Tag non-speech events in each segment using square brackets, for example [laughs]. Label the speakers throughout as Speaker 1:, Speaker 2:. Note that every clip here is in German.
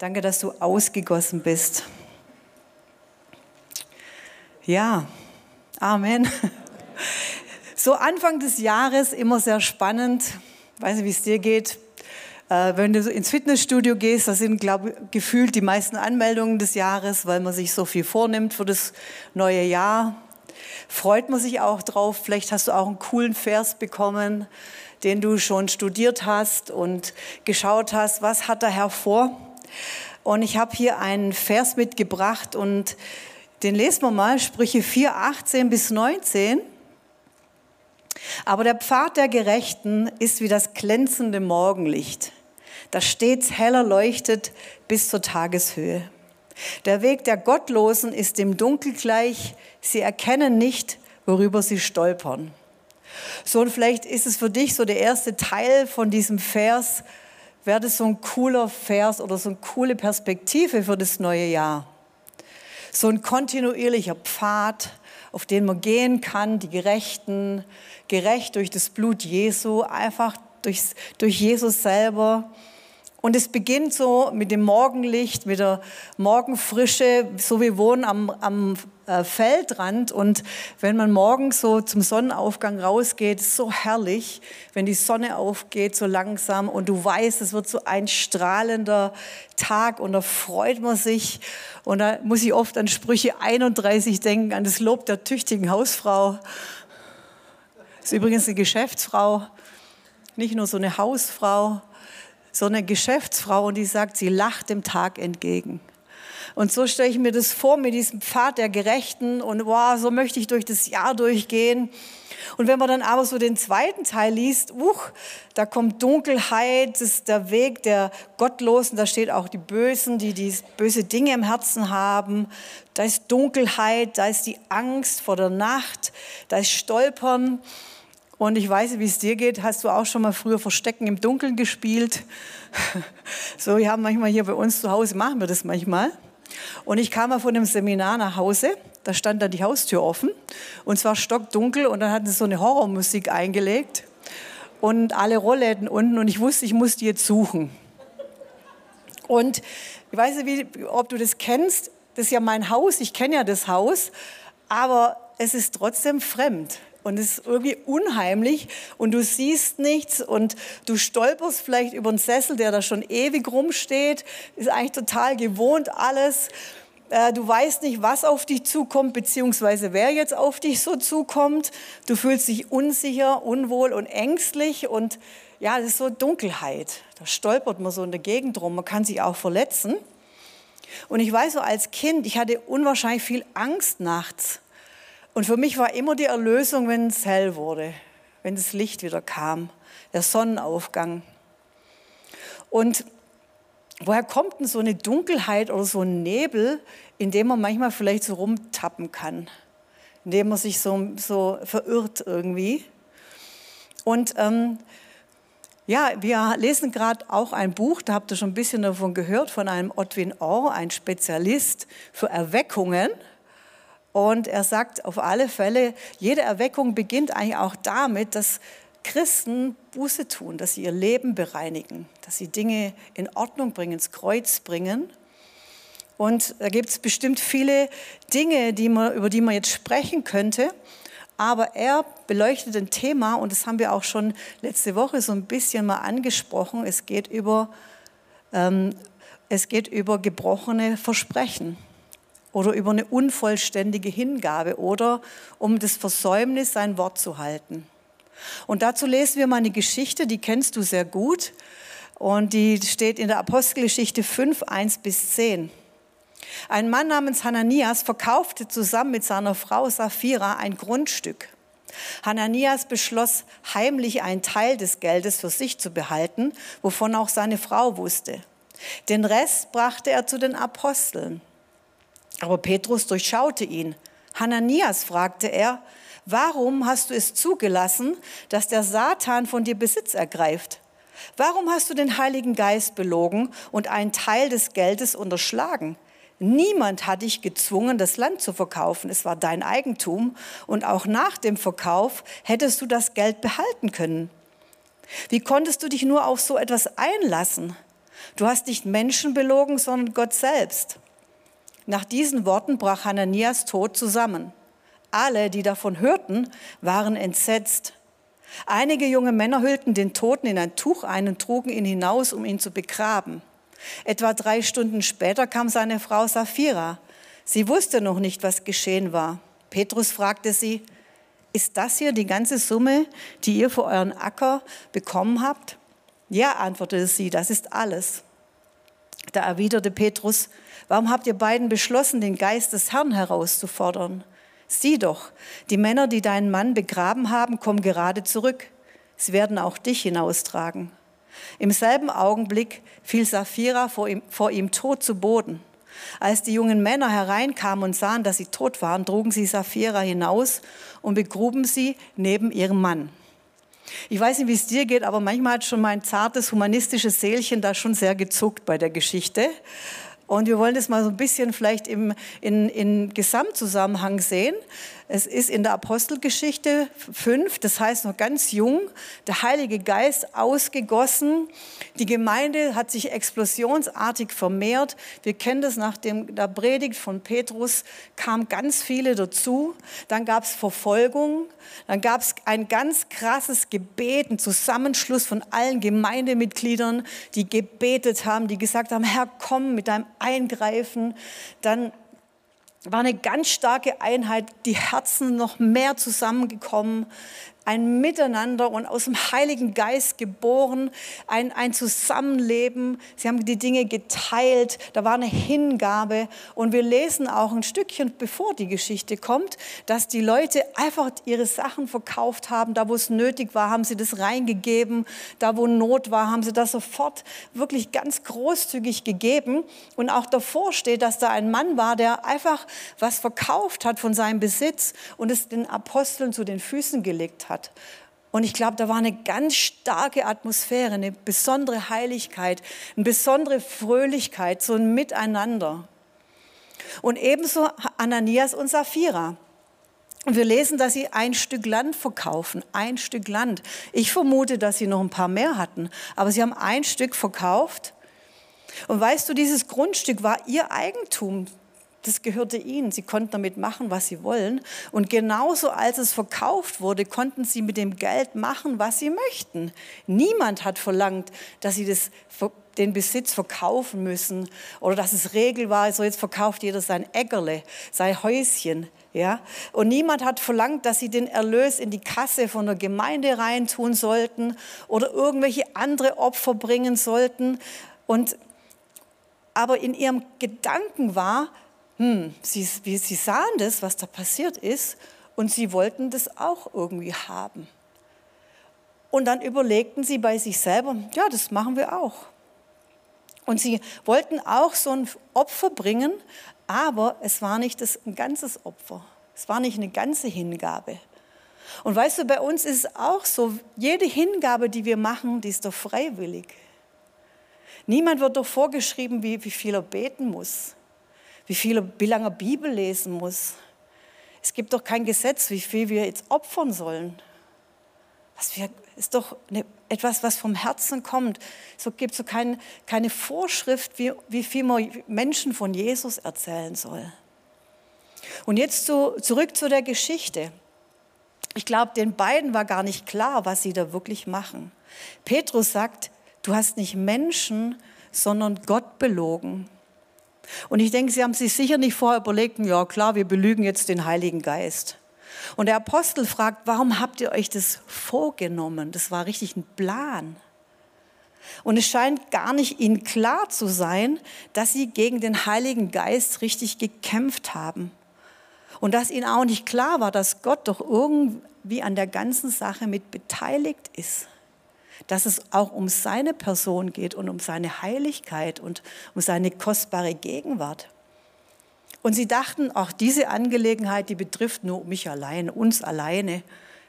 Speaker 1: Danke, dass du ausgegossen bist. Ja, Amen. [laughs] So Anfang des Jahres immer sehr spannend. Ich weiß nicht, wie es dir geht. Äh, wenn du ins Fitnessstudio gehst, da sind, glaube ich, gefühlt die meisten Anmeldungen des Jahres, weil man sich so viel vornimmt für das neue Jahr. Freut man sich auch drauf. Vielleicht hast du auch einen coolen Vers bekommen, den du schon studiert hast und geschaut hast, was hat der Herr vor. Und ich habe hier einen Vers mitgebracht und den lesen wir mal, Sprüche 4, 18 bis 19. Aber der Pfad der Gerechten ist wie das glänzende Morgenlicht, das stets heller leuchtet bis zur Tageshöhe. Der Weg der Gottlosen ist dem Dunkel gleich, sie erkennen nicht, worüber sie stolpern. So, und vielleicht ist es für dich so der erste Teil von diesem Vers, wäre das so ein cooler Vers oder so eine coole Perspektive für das neue Jahr. So ein kontinuierlicher Pfad, auf den man gehen kann, die Gerechten, gerecht durch das Blut Jesu, einfach durch, durch Jesus selber. Und es beginnt so mit dem Morgenlicht, mit der Morgenfrische, so wir wohnen am, am äh, Feldrand. Und wenn man morgens so zum Sonnenaufgang rausgeht, ist so herrlich, wenn die Sonne aufgeht so langsam. Und du weißt, es wird so ein strahlender Tag. Und da freut man sich. Und da muss ich oft an Sprüche 31 denken, an das Lob der tüchtigen Hausfrau. Das ist übrigens eine Geschäftsfrau, nicht nur so eine Hausfrau so eine Geschäftsfrau und die sagt, sie lacht dem Tag entgegen. Und so stelle ich mir das vor mit diesem Pfad der Gerechten und wow, so möchte ich durch das Jahr durchgehen. Und wenn man dann aber so den zweiten Teil liest, uch, da kommt Dunkelheit, das ist der Weg der Gottlosen, da steht auch die Bösen, die, die böse Dinge im Herzen haben. Da ist Dunkelheit, da ist die Angst vor der Nacht, da ist Stolpern. Und ich weiß, wie es dir geht. Hast du auch schon mal früher Verstecken im Dunkeln gespielt? [laughs] So, wir haben manchmal hier bei uns zu Hause, machen wir das manchmal. Und ich kam mal von einem Seminar nach Hause, da stand dann die Haustür offen. Und zwar stockdunkel. Und dann hatten sie so eine Horrormusik eingelegt. Und alle Rollläden unten. Und ich wusste, ich muss die jetzt suchen. Und ich weiß nicht, wie, ob du das kennst, das ist ja mein Haus, ich kenne ja das Haus, aber es ist trotzdem fremd und es ist irgendwie unheimlich und du siehst nichts und du stolperst vielleicht über einen Sessel, der da schon ewig rumsteht, ist eigentlich total gewohnt alles. Äh, du weißt nicht, was auf dich zukommt, beziehungsweise wer jetzt auf dich so zukommt. Du fühlst dich unsicher, unwohl und ängstlich und ja, das ist so Dunkelheit. Da stolpert man so in der Gegend rum, man kann sich auch verletzen. Und ich weiß so als Kind, ich hatte unwahrscheinlich viel Angst nachts. Und für mich war immer die Erlösung, wenn es hell wurde, wenn das Licht wieder kam, der Sonnenaufgang. Und woher kommt denn so eine Dunkelheit oder so ein Nebel, in dem man manchmal vielleicht so rumtappen kann, in dem man sich so, so verirrt irgendwie? Und ähm, ja, wir lesen gerade auch ein Buch, da habt ihr schon ein bisschen davon gehört, von einem Otwin Orr, ein Spezialist für Erweckungen. Und er sagt auf alle Fälle, jede Erweckung beginnt eigentlich auch damit, dass Christen Buße tun, dass sie ihr Leben bereinigen, dass sie Dinge in Ordnung bringen, ins Kreuz bringen. Und da gibt es bestimmt viele Dinge, die man, über die man jetzt sprechen könnte. Aber er beleuchtet ein Thema, und das haben wir auch schon letzte Woche so ein bisschen mal angesprochen. Es geht über, ähm, es geht über gebrochene Versprechen oder über eine unvollständige Hingabe oder um das Versäumnis, sein Wort zu halten. Und dazu lesen wir mal eine Geschichte, die kennst du sehr gut und die steht in der Apostelgeschichte 5, 1 bis 10. Ein Mann namens Hananias verkaufte zusammen mit seiner Frau Sapphira ein Grundstück. Hananias beschloss, heimlich einen Teil des Geldes für sich zu behalten, wovon auch seine Frau wusste. Den Rest brachte er zu den Aposteln. Aber Petrus durchschaute ihn. Hananias fragte er, warum hast du es zugelassen, dass der Satan von dir Besitz ergreift? Warum hast du den Heiligen Geist belogen und einen Teil des Geldes unterschlagen? Niemand hat dich gezwungen, das Land zu verkaufen. Es war dein Eigentum und auch nach dem Verkauf hättest du das Geld behalten können. Wie konntest du dich nur auf so etwas einlassen? Du hast nicht Menschen belogen, sondern Gott selbst. Nach diesen Worten brach Hananias Tod zusammen. Alle, die davon hörten, waren entsetzt. Einige junge Männer hüllten den Toten in ein Tuch ein und trugen ihn hinaus, um ihn zu begraben. Etwa drei Stunden später kam seine Frau Sapphira. Sie wusste noch nicht, was geschehen war. Petrus fragte sie, ist das hier die ganze Summe, die ihr für euren Acker bekommen habt? Ja, antwortete sie, das ist alles. Da erwiderte Petrus, warum habt ihr beiden beschlossen, den Geist des Herrn herauszufordern? Sieh doch, die Männer, die deinen Mann begraben haben, kommen gerade zurück. Sie werden auch dich hinaustragen. Im selben Augenblick fiel Sapphira vor ihm, vor ihm tot zu Boden. Als die jungen Männer hereinkamen und sahen, dass sie tot waren, trugen sie Sapphira hinaus und begruben sie neben ihrem Mann. Ich weiß nicht, wie es dir geht, aber manchmal hat schon mein zartes humanistisches Seelchen da schon sehr gezuckt bei der Geschichte. Und wir wollen das mal so ein bisschen vielleicht im in, in Gesamtzusammenhang sehen. Es ist in der Apostelgeschichte 5, das heißt noch ganz jung, der Heilige Geist ausgegossen. Die Gemeinde hat sich explosionsartig vermehrt. Wir kennen das nach dem, der Predigt von Petrus, kamen ganz viele dazu. Dann gab es Verfolgung. Dann gab es ein ganz krasses Gebet, ein Zusammenschluss von allen Gemeindemitgliedern, die gebetet haben, die gesagt haben, Herr, komm mit deinem Eingreifen. Dann war eine ganz starke Einheit, die Herzen noch mehr zusammengekommen ein Miteinander und aus dem Heiligen Geist geboren, ein, ein Zusammenleben. Sie haben die Dinge geteilt, da war eine Hingabe. Und wir lesen auch ein Stückchen, bevor die Geschichte kommt, dass die Leute einfach ihre Sachen verkauft haben. Da, wo es nötig war, haben sie das reingegeben. Da, wo Not war, haben sie das sofort wirklich ganz großzügig gegeben. Und auch davor steht, dass da ein Mann war, der einfach was verkauft hat von seinem Besitz und es den Aposteln zu den Füßen gelegt hat hat. Und ich glaube, da war eine ganz starke Atmosphäre, eine besondere Heiligkeit, eine besondere Fröhlichkeit, so ein Miteinander. Und ebenso Ananias und Sapphira. Und wir lesen, dass sie ein Stück Land verkaufen, ein Stück Land. Ich vermute, dass sie noch ein paar mehr hatten, aber sie haben ein Stück verkauft. Und weißt du, dieses Grundstück war ihr Eigentum das gehörte ihnen. Sie konnten damit machen, was sie wollen. Und genauso als es verkauft wurde, konnten sie mit dem Geld machen, was sie möchten. Niemand hat verlangt, dass sie das, den Besitz verkaufen müssen oder dass es Regel war, so jetzt verkauft jeder sein Äckerle, sein Häuschen. Ja? Und niemand hat verlangt, dass sie den Erlös in die Kasse von der Gemeinde reintun sollten oder irgendwelche andere Opfer bringen sollten. Und aber in ihrem Gedanken war, hm, sie, sie sahen das, was da passiert ist, und sie wollten das auch irgendwie haben. Und dann überlegten sie bei sich selber, ja, das machen wir auch. Und sie wollten auch so ein Opfer bringen, aber es war nicht das, ein ganzes Opfer. Es war nicht eine ganze Hingabe. Und weißt du, bei uns ist es auch so, jede Hingabe, die wir machen, die ist doch freiwillig. Niemand wird doch vorgeschrieben, wie, wie viel er beten muss wie viel, wie lange Bibel lesen muss. Es gibt doch kein Gesetz, wie viel wir jetzt opfern sollen. Das ist doch etwas, was vom Herzen kommt. Es gibt so kein, keine Vorschrift, wie, wie viel man Menschen von Jesus erzählen soll. Und jetzt zu, zurück zu der Geschichte. Ich glaube, den beiden war gar nicht klar, was sie da wirklich machen. Petrus sagt, du hast nicht Menschen, sondern Gott belogen. Und ich denke, Sie haben sich sicher nicht vorher überlegt, ja klar, wir belügen jetzt den Heiligen Geist. Und der Apostel fragt, warum habt ihr euch das vorgenommen? Das war richtig ein Plan. Und es scheint gar nicht ihnen klar zu sein, dass sie gegen den Heiligen Geist richtig gekämpft haben. Und dass ihnen auch nicht klar war, dass Gott doch irgendwie an der ganzen Sache mit beteiligt ist dass es auch um seine Person geht und um seine Heiligkeit und um seine kostbare Gegenwart. Und sie dachten, auch diese Angelegenheit, die betrifft nur mich allein, uns alleine,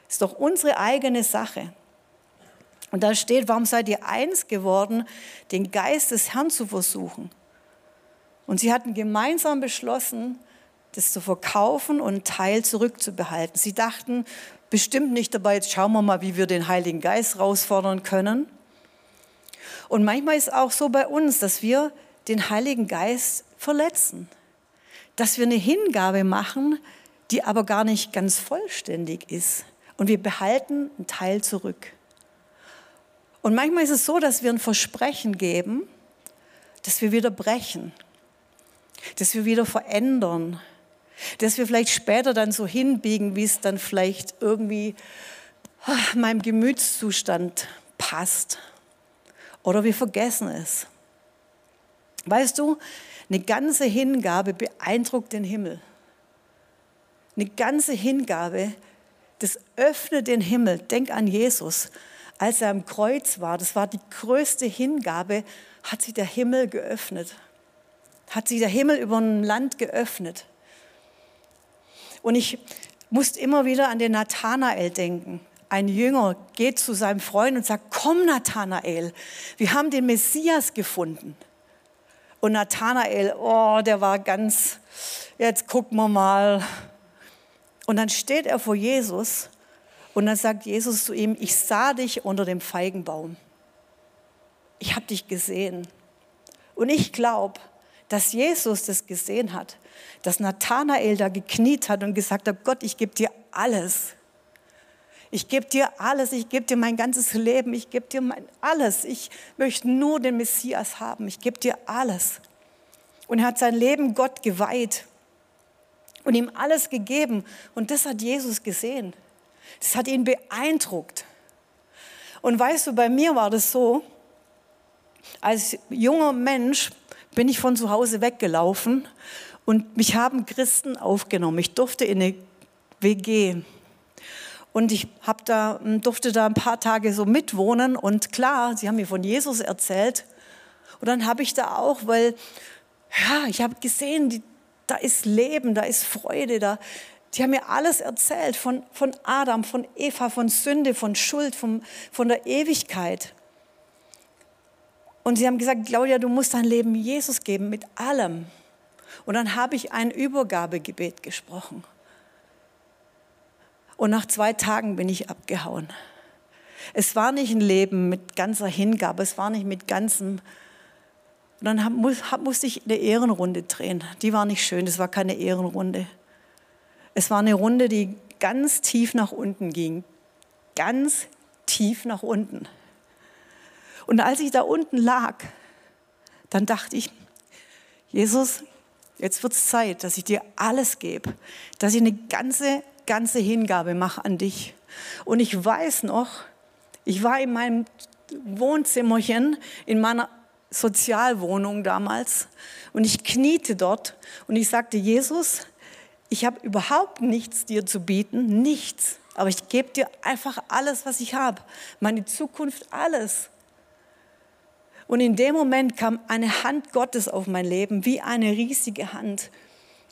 Speaker 1: ist doch unsere eigene Sache. Und da steht, warum seid ihr eins geworden, den Geist des Herrn zu versuchen? Und sie hatten gemeinsam beschlossen, das zu verkaufen und einen Teil zurückzubehalten. Sie dachten, bestimmt nicht dabei, jetzt schauen wir mal, wie wir den Heiligen Geist herausfordern können. Und manchmal ist es auch so bei uns, dass wir den Heiligen Geist verletzen. Dass wir eine Hingabe machen, die aber gar nicht ganz vollständig ist. Und wir behalten einen Teil zurück. Und manchmal ist es so, dass wir ein Versprechen geben, dass wir wieder brechen, dass wir wieder verändern, dass wir vielleicht später dann so hinbiegen, wie es dann vielleicht irgendwie ach, meinem Gemütszustand passt. Oder wir vergessen es. Weißt du, eine ganze Hingabe beeindruckt den Himmel. Eine ganze Hingabe, das öffnet den Himmel. Denk an Jesus, als er am Kreuz war. Das war die größte Hingabe, hat sich der Himmel geöffnet. Hat sich der Himmel über ein Land geöffnet. Und ich musste immer wieder an den Nathanael denken. Ein Jünger geht zu seinem Freund und sagt, komm Nathanael, wir haben den Messias gefunden. Und Nathanael, oh, der war ganz, jetzt gucken wir mal. Und dann steht er vor Jesus und dann sagt Jesus zu ihm, ich sah dich unter dem Feigenbaum. Ich habe dich gesehen. Und ich glaube, dass Jesus das gesehen hat, dass Nathanael da gekniet hat und gesagt hat, Gott, ich gebe dir alles. Ich gebe dir alles, ich gebe dir mein ganzes Leben, ich gebe dir mein alles. Ich möchte nur den Messias haben, ich gebe dir alles. Und er hat sein Leben Gott geweiht und ihm alles gegeben. Und das hat Jesus gesehen. Das hat ihn beeindruckt. Und weißt du, bei mir war das so, als junger Mensch bin ich von zu Hause weggelaufen und mich haben Christen aufgenommen. Ich durfte in eine WG. Und ich hab da, durfte da ein paar Tage so mitwohnen. Und klar, sie haben mir von Jesus erzählt. Und dann habe ich da auch, weil, ja, ich habe gesehen, die, da ist Leben, da ist Freude, da, die haben mir alles erzählt von, von Adam, von Eva, von Sünde, von Schuld, von, von der Ewigkeit. Und sie haben gesagt, Claudia, du musst dein Leben Jesus geben mit allem. Und dann habe ich ein Übergabegebet gesprochen. Und nach zwei Tagen bin ich abgehauen. Es war nicht ein Leben mit ganzer Hingabe, es war nicht mit ganzem. Und dann hab, hab, musste ich eine Ehrenrunde drehen. Die war nicht schön, das war keine Ehrenrunde. Es war eine Runde, die ganz tief nach unten ging. Ganz tief nach unten. Und als ich da unten lag, dann dachte ich, Jesus, jetzt wird es Zeit, dass ich dir alles gebe, dass ich eine ganze, ganze Hingabe mache an dich. Und ich weiß noch, ich war in meinem Wohnzimmerchen, in meiner Sozialwohnung damals, und ich kniete dort und ich sagte, Jesus, ich habe überhaupt nichts dir zu bieten, nichts, aber ich gebe dir einfach alles, was ich habe, meine Zukunft, alles. Und in dem Moment kam eine Hand Gottes auf mein Leben, wie eine riesige Hand.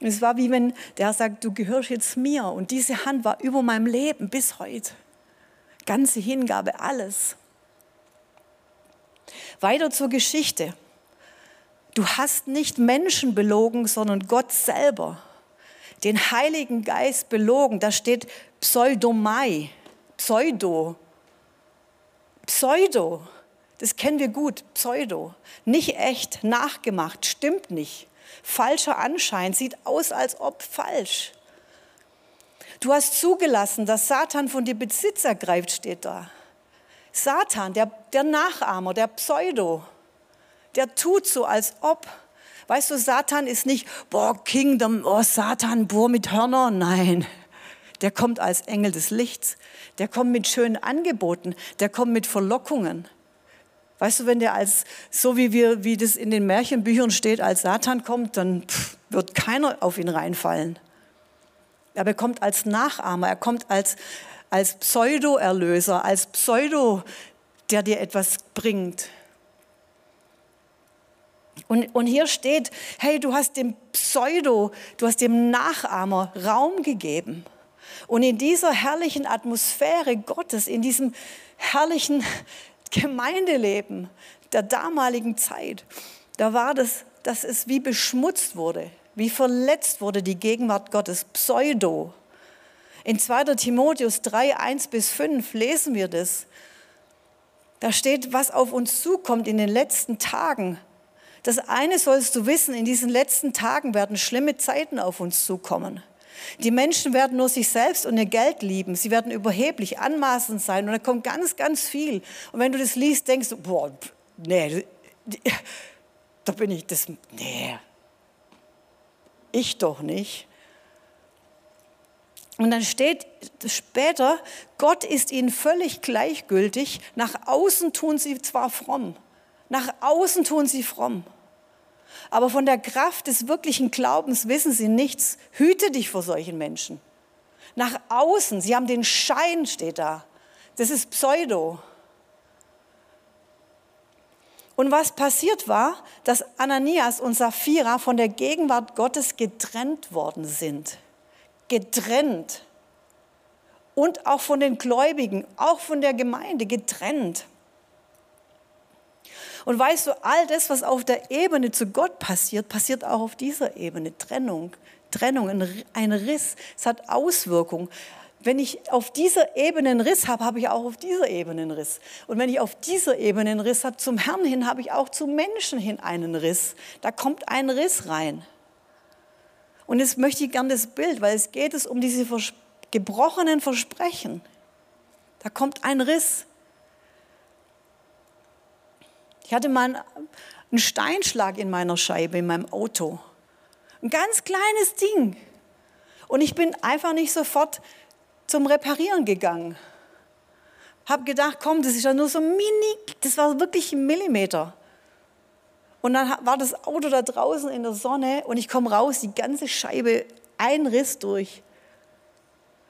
Speaker 1: Es war wie wenn der sagt, du gehörst jetzt mir. Und diese Hand war über meinem Leben bis heute. Ganze Hingabe, alles. Weiter zur Geschichte. Du hast nicht Menschen belogen, sondern Gott selber. Den Heiligen Geist belogen. Da steht Pseudomai. Pseudo. Pseudo. Das kennen wir gut, Pseudo. Nicht echt, nachgemacht, stimmt nicht. Falscher Anschein, sieht aus, als ob falsch. Du hast zugelassen, dass Satan von dir Besitz ergreift, steht da. Satan, der, der Nachahmer, der Pseudo, der tut so, als ob. Weißt du, Satan ist nicht, boah, Kingdom, oh, Satan, boah, mit Hörner. Nein, der kommt als Engel des Lichts. Der kommt mit schönen Angeboten. Der kommt mit Verlockungen. Weißt du, wenn der als, so wie wir, wie das in den Märchenbüchern steht, als Satan kommt, dann pff, wird keiner auf ihn reinfallen. Aber er kommt als Nachahmer, er kommt als, als Pseudo-Erlöser, als Pseudo, der dir etwas bringt. Und, und hier steht, hey, du hast dem Pseudo, du hast dem Nachahmer Raum gegeben. Und in dieser herrlichen Atmosphäre Gottes, in diesem herrlichen Gemeindeleben der damaligen Zeit, da war das, dass es wie beschmutzt wurde, wie verletzt wurde die Gegenwart Gottes, Pseudo. In 2. Timotheus 3, 1 bis 5 lesen wir das. Da steht, was auf uns zukommt in den letzten Tagen. Das eine sollst du wissen, in diesen letzten Tagen werden schlimme Zeiten auf uns zukommen. Die Menschen werden nur sich selbst und ihr Geld lieben. Sie werden überheblich, anmaßend sein und da kommt ganz, ganz viel. Und wenn du das liest, denkst du, boah, nee, da bin ich, das, nee, ich doch nicht. Und dann steht später, Gott ist ihnen völlig gleichgültig. Nach außen tun sie zwar fromm, nach außen tun sie fromm. Aber von der Kraft des wirklichen Glaubens wissen sie nichts. Hüte dich vor solchen Menschen. Nach außen, sie haben den Schein, steht da. Das ist Pseudo. Und was passiert war, dass Ananias und Sapphira von der Gegenwart Gottes getrennt worden sind. Getrennt. Und auch von den Gläubigen, auch von der Gemeinde getrennt. Und weißt du, all das, was auf der Ebene zu Gott passiert, passiert auch auf dieser Ebene. Trennung, Trennung, ein Riss. Es hat Auswirkungen. Wenn ich auf dieser Ebene einen Riss habe, habe ich auch auf dieser Ebene einen Riss. Und wenn ich auf dieser Ebene einen Riss habe, zum Herrn hin, habe ich auch zum Menschen hin einen Riss. Da kommt ein Riss rein. Und jetzt möchte ich gerne das Bild, weil es geht es um diese gebrochenen Versprechen. Da kommt ein Riss. Ich hatte mal einen Steinschlag in meiner Scheibe, in meinem Auto. Ein ganz kleines Ding. Und ich bin einfach nicht sofort zum Reparieren gegangen. Hab gedacht, komm, das ist ja nur so mini, das war wirklich ein Millimeter. Und dann war das Auto da draußen in der Sonne und ich komme raus, die ganze Scheibe, ein Riss durch.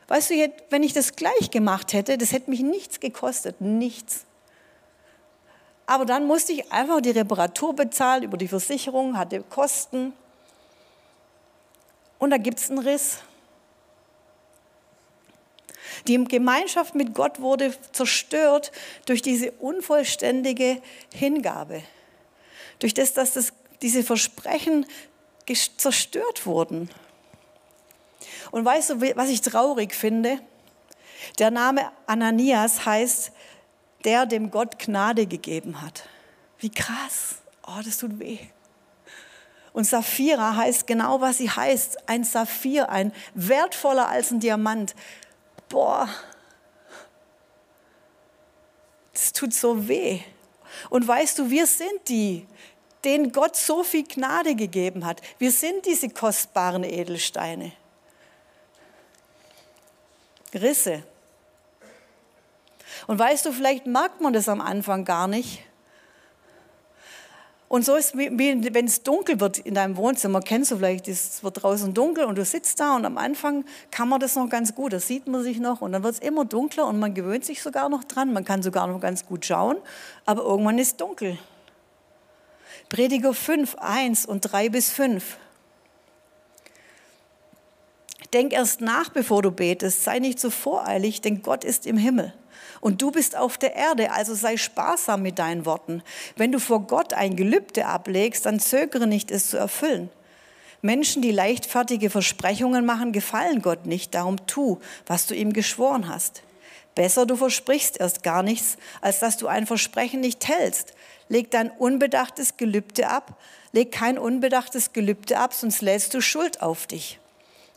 Speaker 1: Weißt du, wenn ich das gleich gemacht hätte, das hätte mich nichts gekostet, nichts. Aber dann musste ich einfach die Reparatur bezahlen über die Versicherung, hatte Kosten. Und da gibt es einen Riss. Die Gemeinschaft mit Gott wurde zerstört durch diese unvollständige Hingabe. Durch das, dass das, diese Versprechen zerstört wurden. Und weißt du, was ich traurig finde? Der Name Ananias heißt der dem Gott Gnade gegeben hat. Wie krass. Oh, das tut weh. Und Saphira heißt genau, was sie heißt. Ein Saphir, ein wertvoller als ein Diamant. Boah, das tut so weh. Und weißt du, wir sind die, denen Gott so viel Gnade gegeben hat. Wir sind diese kostbaren Edelsteine. Risse, und weißt du, vielleicht merkt man das am Anfang gar nicht. Und so ist, wie, wenn es dunkel wird in deinem Wohnzimmer, kennst du vielleicht, es wird draußen dunkel und du sitzt da und am Anfang kann man das noch ganz gut, das sieht man sich noch und dann wird es immer dunkler und man gewöhnt sich sogar noch dran, man kann sogar noch ganz gut schauen, aber irgendwann ist es dunkel. Prediger 5, 1 und 3 bis 5. Denk erst nach, bevor du betest, sei nicht so voreilig, denn Gott ist im Himmel. Und du bist auf der Erde, also sei sparsam mit deinen Worten. Wenn du vor Gott ein Gelübde ablegst, dann zögere nicht, es zu erfüllen. Menschen, die leichtfertige Versprechungen machen, gefallen Gott nicht. Darum tu, was du ihm geschworen hast. Besser du versprichst erst gar nichts, als dass du ein Versprechen nicht hältst. Leg dein unbedachtes Gelübde ab. Leg kein unbedachtes Gelübde ab, sonst lädst du Schuld auf dich.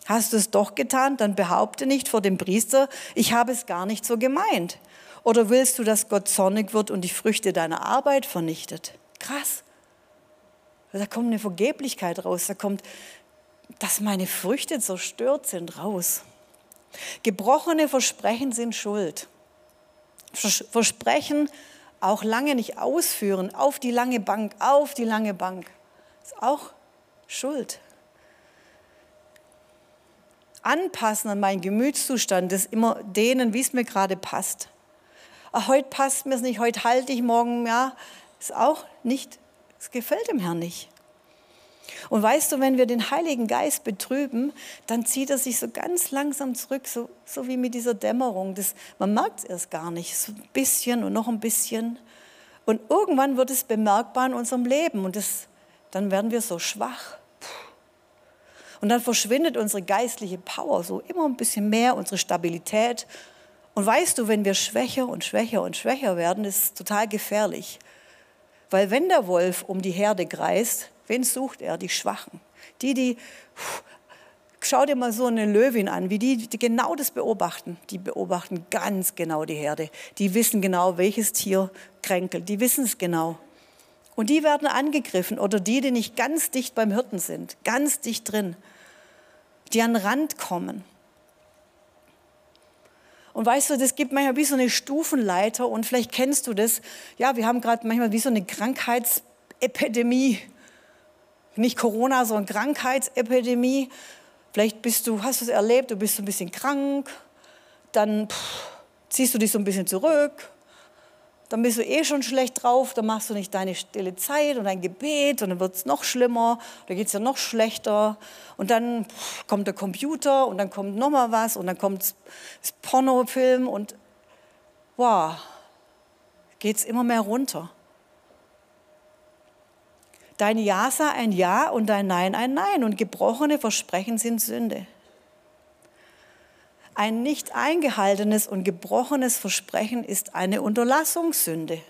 Speaker 1: Hast du es doch getan, dann behaupte nicht vor dem Priester, ich habe es gar nicht so gemeint. Oder willst du, dass Gott zornig wird und die Früchte deiner Arbeit vernichtet? Krass. Da kommt eine Vergeblichkeit raus. Da kommt, dass meine Früchte zerstört sind, raus. Gebrochene Versprechen sind Schuld. Versprechen auch lange nicht ausführen, auf die lange Bank, auf die lange Bank, ist auch Schuld. Anpassen an meinen Gemütszustand, das immer denen, wie es mir gerade passt ach, heute passt mir es nicht, heute halte ich, morgen, ja, ist auch nicht, es gefällt dem Herrn nicht. Und weißt du, wenn wir den Heiligen Geist betrüben, dann zieht er sich so ganz langsam zurück, so, so wie mit dieser Dämmerung. Das, man merkt es erst gar nicht, so ein bisschen und noch ein bisschen. Und irgendwann wird es bemerkbar in unserem Leben und das, dann werden wir so schwach. Und dann verschwindet unsere geistliche Power so immer ein bisschen mehr, unsere Stabilität Und weißt du, wenn wir schwächer und schwächer und schwächer werden, ist es total gefährlich. Weil wenn der Wolf um die Herde kreist, wen sucht er? Die Schwachen. Die, die, schau dir mal so eine Löwin an, wie die, die genau das beobachten. Die beobachten ganz genau die Herde. Die wissen genau, welches Tier kränkelt. Die wissen es genau. Und die werden angegriffen oder die, die nicht ganz dicht beim Hirten sind, ganz dicht drin, die an den Rand kommen. Und weißt du, das gibt manchmal wie so eine Stufenleiter und vielleicht kennst du das. Ja, wir haben gerade manchmal wie so eine Krankheitsepidemie. Nicht Corona, sondern Krankheitsepidemie. Vielleicht bist du, hast du es erlebt, du bist so ein bisschen krank, dann pff, ziehst du dich so ein bisschen zurück, dann bist du eh schon schlecht drauf, dann machst du nicht deine stille Zeit und dein Gebet und dann wird es noch schlimmer, dann geht es ja noch schlechter und dann kommt der Computer und dann kommt noch mal was und dann kommt das Pornofilm und wow, geht es immer mehr runter. Dein Ja sei ein Ja und dein Nein ein Nein und gebrochene Versprechen sind Sünde. Ein nicht eingehaltenes und gebrochenes Versprechen ist eine Unterlassungssünde.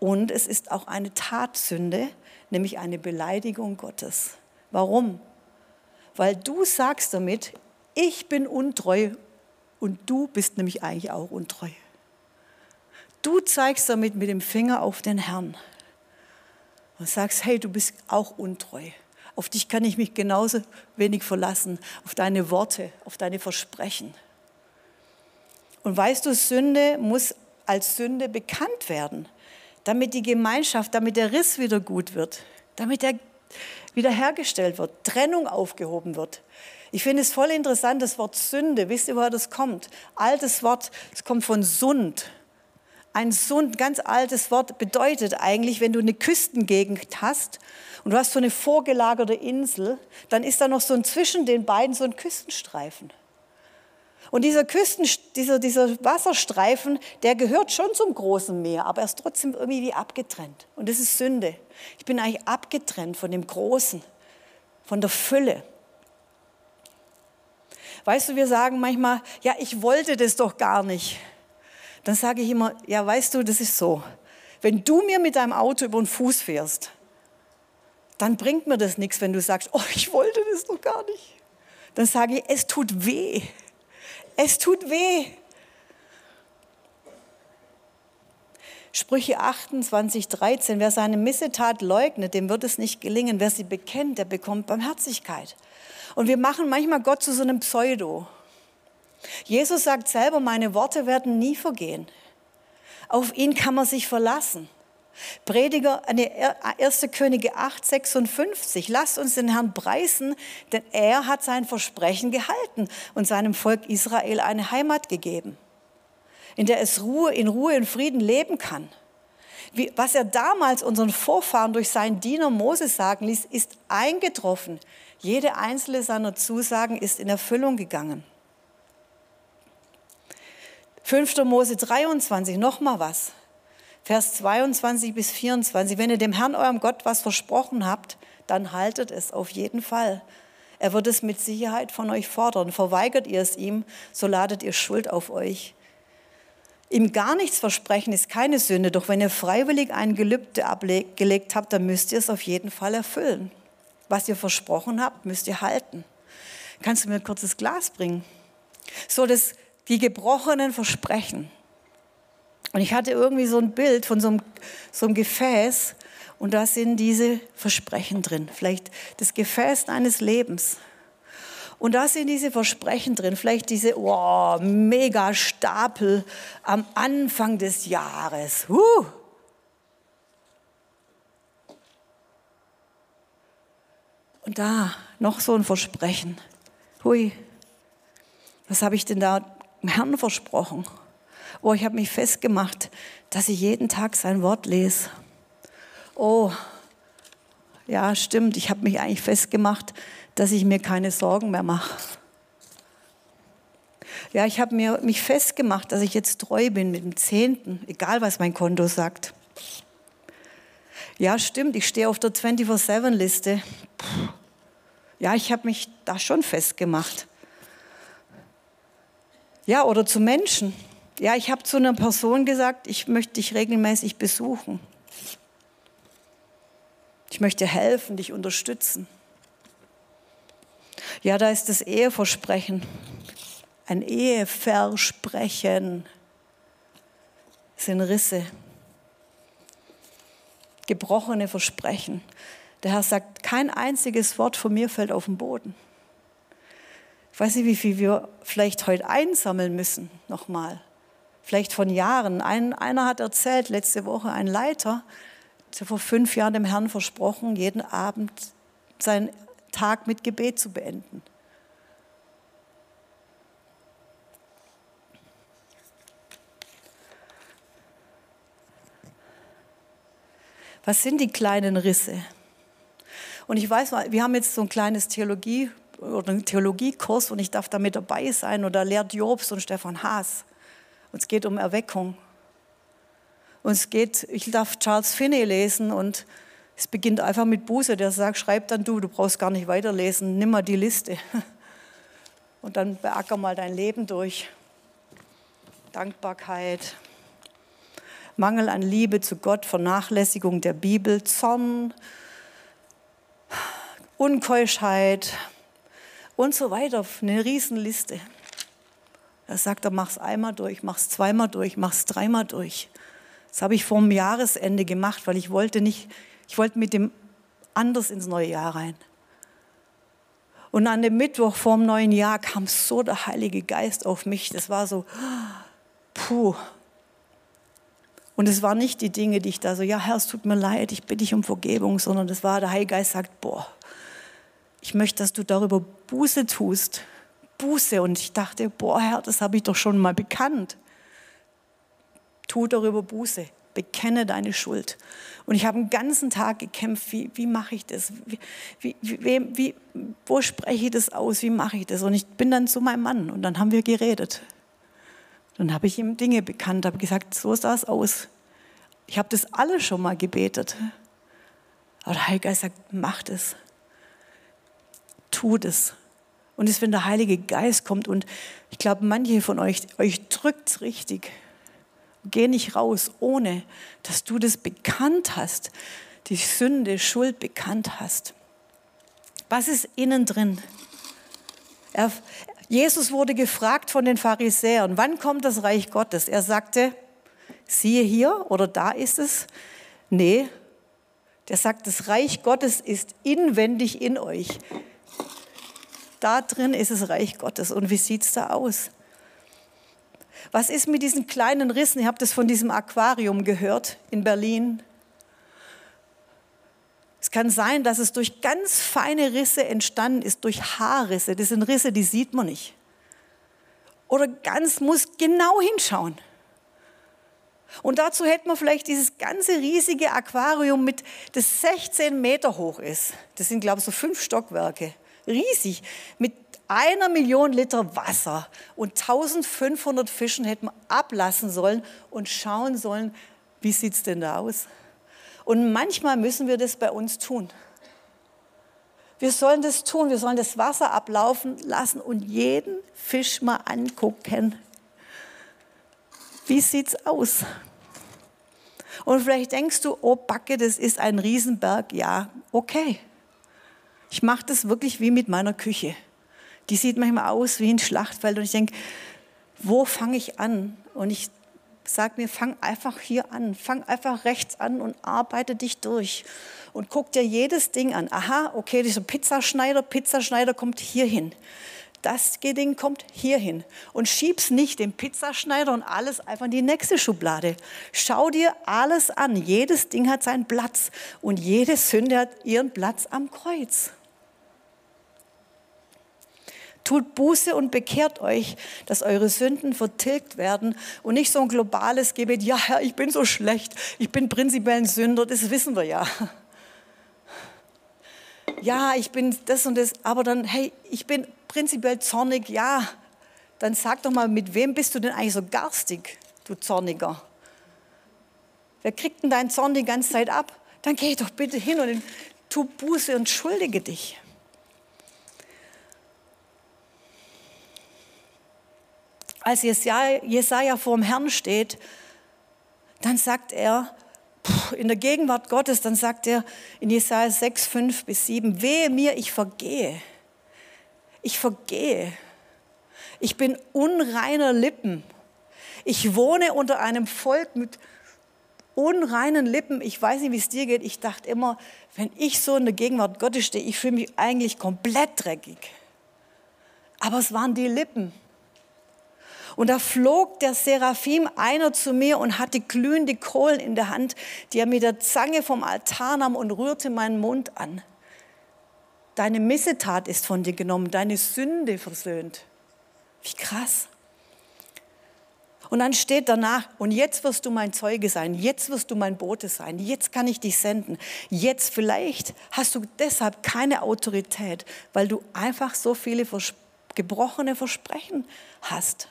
Speaker 1: Und es ist auch eine Tatsünde, nämlich eine Beleidigung Gottes. Warum? Weil du sagst damit, ich bin untreu und du bist nämlich eigentlich auch untreu. Du zeigst damit mit dem Finger auf den Herrn und sagst, hey, du bist auch untreu. Auf dich kann ich mich genauso wenig verlassen, auf deine Worte, auf deine Versprechen. Und weißt du, Sünde muss als Sünde bekannt werden, damit die Gemeinschaft, damit der Riss wieder gut wird, damit er wiederhergestellt wird, Trennung aufgehoben wird. Ich finde es voll interessant, das Wort Sünde. Wisst ihr, woher das kommt? Altes Wort, es kommt von Sund. Ein Sund, ganz altes Wort, bedeutet eigentlich, wenn du eine Küstengegend hast und du hast so eine vorgelagerte Insel, dann ist da noch so ein zwischen den beiden so ein Küstenstreifen. Und dieser, Küsten, dieser, dieser Wasserstreifen, der gehört schon zum großen Meer, aber er ist trotzdem irgendwie wie abgetrennt. Und das ist Sünde. Ich bin eigentlich abgetrennt von dem Großen, von der Fülle. Weißt du, wir sagen manchmal, ja, ich wollte das doch gar nicht dann sage ich immer, ja, weißt du, das ist so. Wenn du mir mit deinem Auto über den Fuß fährst, dann bringt mir das nichts, wenn du sagst, oh, ich wollte das doch gar nicht. Dann sage ich, es tut weh. Es tut weh. Sprüche 28, 13, wer seine Missetat leugnet, dem wird es nicht gelingen. Wer sie bekennt, der bekommt Barmherzigkeit. Und wir machen manchmal Gott zu so einem Pseudo. Jesus sagt selber, meine Worte werden nie vergehen. Auf ihn kann man sich verlassen. Prediger, 1. Könige 8, 56. Lasst uns den Herrn preisen, denn er hat sein Versprechen gehalten und seinem Volk Israel eine Heimat gegeben, in der es Ruhe, in Ruhe und Frieden leben kann. Wie, was er damals unseren Vorfahren durch seinen Diener Moses sagen ließ, ist eingetroffen. Jede einzelne seiner Zusagen ist in Erfüllung gegangen. 5. Mose 23, nochmal was. Vers 22 bis 24. Wenn ihr dem Herrn, eurem Gott, was versprochen habt, dann haltet es auf jeden Fall. Er wird es mit Sicherheit von euch fordern. Verweigert ihr es ihm, so ladet ihr Schuld auf euch. Ihm gar nichts versprechen ist keine Sünde, doch wenn ihr freiwillig ein Gelübde abgelegt habt, dann müsst ihr es auf jeden Fall erfüllen. Was ihr versprochen habt, müsst ihr halten. Kannst du mir ein kurzes Glas bringen? So, das die gebrochenen Versprechen. Und ich hatte irgendwie so ein Bild von so einem, so einem Gefäß und da sind diese Versprechen drin. Vielleicht das Gefäß deines Lebens. Und da sind diese Versprechen drin, vielleicht diese oh, mega Stapel am Anfang des Jahres. Huh. Und da noch so ein Versprechen. Hui, was habe ich denn da dem Herrn versprochen. Oh, ich habe mich festgemacht, dass ich jeden Tag sein Wort lese. Oh, ja, stimmt, ich habe mich eigentlich festgemacht, dass ich mir keine Sorgen mehr mache. Ja, ich habe mich festgemacht, dass ich jetzt treu bin mit dem Zehnten, egal was mein Konto sagt. Ja, stimmt, ich stehe auf der 24-7-Liste. Ja, ich habe mich da schon festgemacht. Ja, oder zu Menschen. Ja, ich habe zu einer Person gesagt, ich möchte dich regelmäßig besuchen. Ich möchte helfen, dich unterstützen. Ja, da ist das Eheversprechen. Ein Eheversprechen sind Risse, gebrochene Versprechen. Der Herr sagt, kein einziges Wort von mir fällt auf den Boden. Ich weiß nicht, wie viel wir vielleicht heute einsammeln müssen, nochmal. Vielleicht von Jahren. Ein, einer hat erzählt, letzte Woche, ein Leiter, der vor fünf Jahren dem Herrn versprochen, jeden Abend seinen Tag mit Gebet zu beenden. Was sind die kleinen Risse? Und ich weiß, wir haben jetzt so ein kleines Theologie oder einen Theologiekurs und ich darf da mit dabei sein da lehrt Jobs und Stefan Haas. Und es geht um Erweckung. Und es geht, ich darf Charles Finney lesen und es beginnt einfach mit Buße, der sagt, schreib dann du, du brauchst gar nicht weiterlesen, nimm mal die Liste. [laughs] Und dann beacker mal dein Leben durch. Dankbarkeit, Mangel an Liebe zu Gott, Vernachlässigung der Bibel, Zorn, Unkeuschheit und so weiter. Eine Riesenliste. Da sagt er, mach's einmal durch, mach's zweimal durch, mach's dreimal durch. Das habe ich vor dem Jahresende gemacht, weil ich wollte nicht, ich wollte mit dem anders ins neue Jahr rein. Und an dem Mittwoch vor dem neuen Jahr kam so der Heilige Geist auf mich. Das war so, puh, und es waren nicht die Dinge, die ich da so, ja Herr, es tut mir leid, ich bitte dich um Vergebung, sondern das war, der Heilige Geist sagt, boah, ich möchte, dass du darüber Buße tust. Buße. Und ich dachte, boah Herr, das habe ich doch schon mal bekannt. Tu darüber Buße. Bekenne deine Schuld. Und ich habe einen ganzen Tag gekämpft, wie, wie mache ich das? Wie, wie, wie, wo spreche ich das aus? Wie mache ich das? Und ich bin dann zu meinem Mann und dann haben wir geredet. Dann habe ich ihm Dinge bekannt, habe gesagt, so sah es aus. Ich habe das alles schon mal gebetet. Aber der Heilige Geist sagt, macht es. Tut es. Und es, wenn der Heilige Geist kommt und ich glaube, manche von euch, euch drückt es richtig. Geh nicht raus, ohne dass du das bekannt hast, die Sünde, Schuld bekannt hast. Was ist innen drin? Er, Jesus wurde gefragt von den Pharisäern, wann kommt das Reich Gottes? Er sagte, siehe hier oder da ist es. Nee, der sagt, das Reich Gottes ist inwendig in euch. Da drin ist das Reich Gottes. Und wie sieht es da aus? Was ist mit diesen kleinen Rissen? Ihr habt es von diesem Aquarium gehört in Berlin. Es kann sein, dass es durch ganz feine Risse entstanden ist, durch Haarrisse. Das sind Risse, die sieht man nicht. Oder ganz muss genau hinschauen. Und dazu hätte man vielleicht dieses ganze riesige Aquarium mit, das 16 Meter hoch ist. Das sind, glaube ich, so fünf Stockwerke. Riesig. Mit einer Million Liter Wasser und 1500 Fischen hätten wir ablassen sollen und schauen sollen, wie sieht es denn da aus? Und manchmal müssen wir das bei uns tun. Wir sollen das tun, wir sollen das Wasser ablaufen lassen und jeden Fisch mal angucken. Wie sieht's aus? Und vielleicht denkst du, oh Backe, das ist ein Riesenberg. Ja, okay. Ich mache das wirklich wie mit meiner Küche. Die sieht manchmal aus wie ein Schlachtfeld und ich denke, wo fange ich an? Und ich sagt mir, fang einfach hier an, fang einfach rechts an und arbeite dich durch. Und guck dir jedes Ding an. Aha, okay, dieser Pizzaschneider, Pizzaschneider kommt hier hin. Das Ding kommt hier hin. Und schieb's nicht den Pizzaschneider und alles einfach in die nächste Schublade. Schau dir alles an. Jedes Ding hat seinen Platz. Und jede Sünde hat ihren Platz am Kreuz. Tut Buße und bekehrt euch, dass eure Sünden vertilgt werden und nicht so ein globales Gebet, ja Herr, ich bin so schlecht, ich bin prinzipiell ein Sünder, das wissen wir ja. Ja, ich bin das und das, aber dann, hey, ich bin prinzipiell zornig, ja, dann sag doch mal, mit wem bist du denn eigentlich so garstig, du Zorniger? Wer kriegt denn deinen Zorn die ganze Zeit ab? Dann geh doch bitte hin und tu Buße und schuldige dich. als Jesaja, Jesaja vor dem Herrn steht, dann sagt er, in der Gegenwart Gottes, dann sagt er in Jesaja 6, 5 bis 7, wehe mir, ich vergehe. Ich vergehe. Ich bin unreiner Lippen. Ich wohne unter einem Volk mit unreinen Lippen. Ich weiß nicht, wie es dir geht. Ich dachte immer, wenn ich so in der Gegenwart Gottes stehe, ich fühle mich eigentlich komplett dreckig. Aber es waren die Lippen. Und da flog der Seraphim einer zu mir und hatte glühende Kohlen in der Hand, die er mit der Zange vom Altar nahm und rührte meinen Mund an. Deine Missetat ist von dir genommen, deine Sünde versöhnt. Wie krass. Und dann steht danach, und jetzt wirst du mein Zeuge sein, jetzt wirst du mein Bote sein, jetzt kann ich dich senden. Jetzt vielleicht hast du deshalb keine Autorität, weil du einfach so viele vers gebrochene Versprechen hast.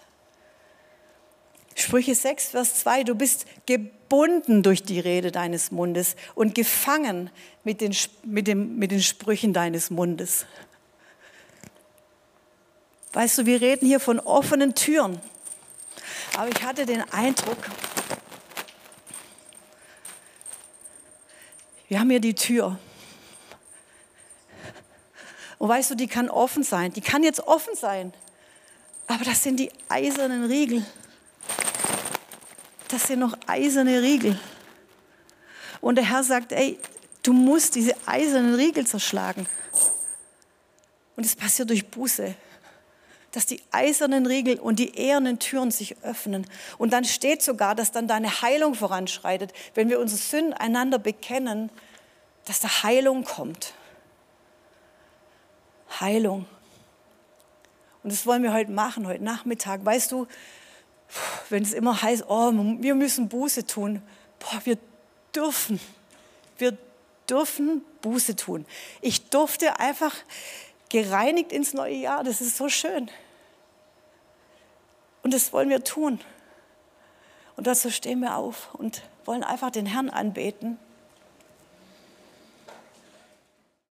Speaker 1: Sprüche 6, Vers 2, du bist gebunden durch die Rede deines Mundes und gefangen mit den, mit, dem, mit den Sprüchen deines Mundes. Weißt du, wir reden hier von offenen Türen. Aber ich hatte den Eindruck, wir haben hier die Tür. Und weißt du, die kann offen sein. Die kann jetzt offen sein. Aber das sind die eisernen Riegel das sind noch eiserne Riegel. Und der Herr sagt, ey, du musst diese eisernen Riegel zerschlagen. Und es passiert durch Buße, dass die eisernen Riegel und die ehernen Türen sich öffnen. Und dann steht sogar, dass dann deine Heilung voranschreitet, wenn wir unsere Sünden einander bekennen, dass da Heilung kommt. Heilung. Und das wollen wir heute machen, heute Nachmittag. Weißt du, wenn es immer heißt, oh, wir müssen Buße tun. Boah, wir dürfen, wir dürfen Buße tun. Ich durfte einfach gereinigt ins neue Jahr. Das ist so schön. Und das wollen wir tun. Und dazu stehen wir auf und wollen einfach den Herrn anbeten.